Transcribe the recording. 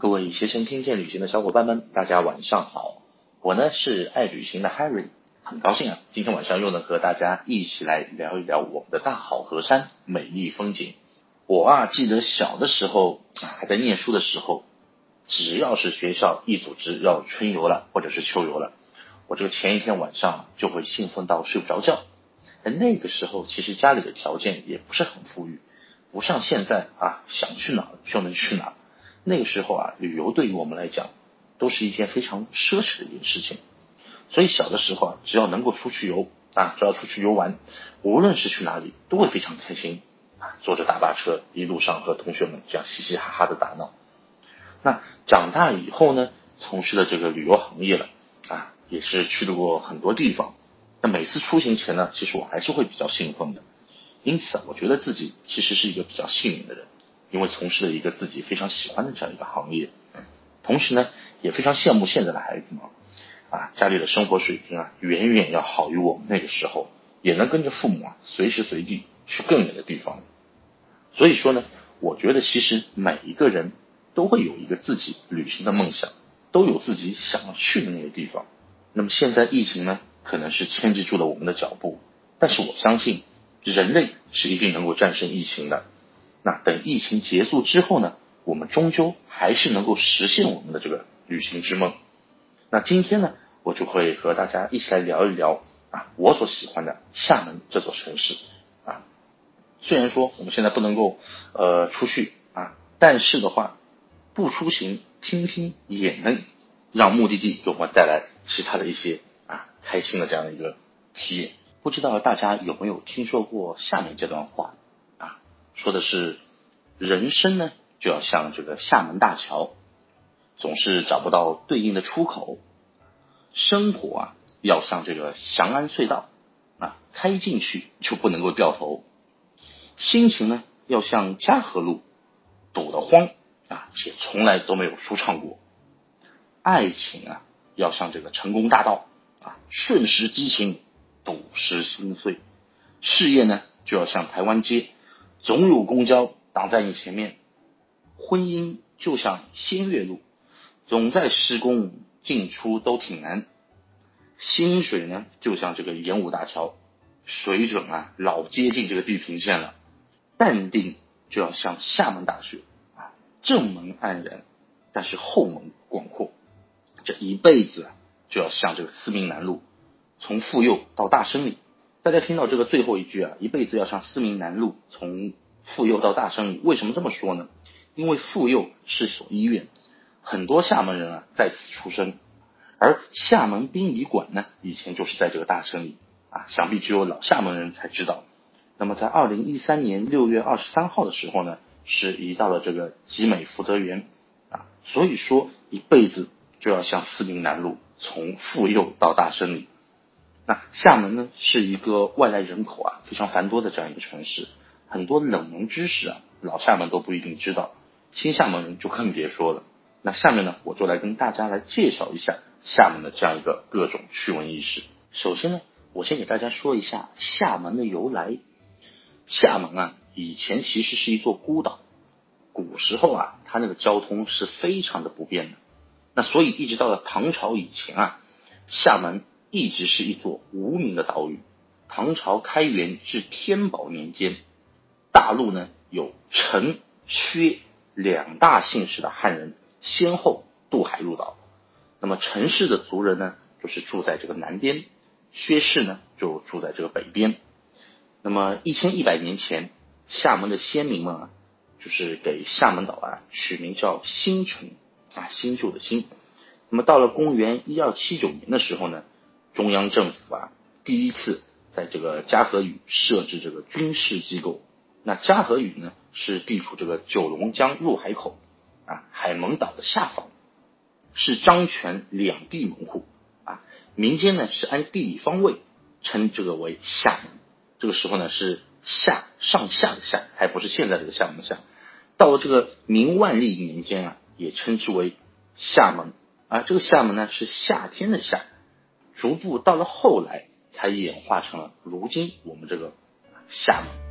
各位携程听见旅行的小伙伴们，大家晚上好！我呢是爱旅行的 Harry，很高兴啊，今天晚上又能和大家一起来聊一聊我们的大好河山美丽风景。我啊记得小的时候还在念书的时候，只要是学校一组织要春游了或者是秋游了，我这个前一天晚上就会兴奋到睡不着觉。在那个时候，其实家里的条件也不是很富裕，不像现在啊，想去哪就能去哪。那个时候啊，旅游对于我们来讲都是一件非常奢侈的一件事情。所以小的时候啊，只要能够出去游啊，只要出去游玩，无论是去哪里，都会非常开心啊。坐着大巴车，一路上和同学们这样嘻嘻哈哈的打闹。那长大以后呢，从事了这个旅游行业了啊，也是去过很多地方。那每次出行前呢，其实我还是会比较兴奋的。因此，我觉得自己其实是一个比较幸运的人。因为从事了一个自己非常喜欢的这样一个行业，同时呢，也非常羡慕现在的孩子们啊，家里的生活水平啊，远远要好于我们那个时候，也能跟着父母啊，随时随地去更远的地方。所以说呢，我觉得其实每一个人都会有一个自己旅行的梦想，都有自己想要去的那个地方。那么现在疫情呢，可能是牵制住了我们的脚步，但是我相信人类是一定能够战胜疫情的。那等疫情结束之后呢，我们终究还是能够实现我们的这个旅行之梦。那今天呢，我就会和大家一起来聊一聊啊，我所喜欢的厦门这座城市啊。虽然说我们现在不能够呃出去啊，但是的话，不出行听听也能让目的地给我们带来其他的一些啊开心的这样的一个体验。不知道大家有没有听说过下面这段话？说的是，人生呢就要像这个厦门大桥，总是找不到对应的出口；生活啊要像这个翔安隧道啊，开进去就不能够掉头；心情呢要像嘉禾路，堵得慌啊，且从来都没有舒畅过；爱情啊要像这个成功大道啊，瞬时激情，赌时心碎；事业呢就要像台湾街。总有公交挡在你前面，婚姻就像仙岳路，总在施工，进出都挺难。薪水呢，就像这个演武大桥，水准啊老接近这个地平线了。淡定就要像厦门大学啊，正门黯然，但是后门广阔。这一辈子啊，就要像这个思明南路，从妇幼到大生里。大家听到这个最后一句啊，一辈子要上思明南路，从妇幼到大生里。为什么这么说呢？因为妇幼是所医院，很多厦门人啊在此出生，而厦门殡仪馆呢，以前就是在这个大生里啊，想必只有老厦门人才知道。那么在二零一三年六月二十三号的时候呢，是移到了这个集美福德园啊，所以说一辈子就要向思明南路，从妇幼到大生里。那厦门呢，是一个外来人口啊非常繁多的这样一个城市，很多冷门知识啊，老厦门都不一定知道，新厦门人就更别说了。那下面呢，我就来跟大家来介绍一下厦门的这样一个各种趣闻轶事。首先呢，我先给大家说一下厦门的由来。厦门啊，以前其实是一座孤岛，古时候啊，它那个交通是非常的不便的。那所以一直到了唐朝以前啊，厦门。一直是一座无名的岛屿。唐朝开元至天宝年间，大陆呢有陈、薛两大姓氏的汉人先后渡海入岛。那么陈氏的族人呢，就是住在这个南边；薛氏呢，就住在这个北边。那么一千一百年前，厦门的先民们啊，就是给厦门岛啊取名叫新城啊，新旧的新。那么到了公元一二七九年的时候呢。中央政府啊，第一次在这个嘉禾屿设置这个军事机构。那嘉禾屿呢，是地处这个九龙江入海口啊，海门岛的下方，是漳泉两地门户啊。民间呢是按地理方位称这个为厦门。这个时候呢是下上下的下，还不是现在这个厦门下。到了这个明万历年间啊，也称之为厦门啊。这个厦门呢是夏天的夏。逐步到了后来，才演化成了如今我们这个厦门。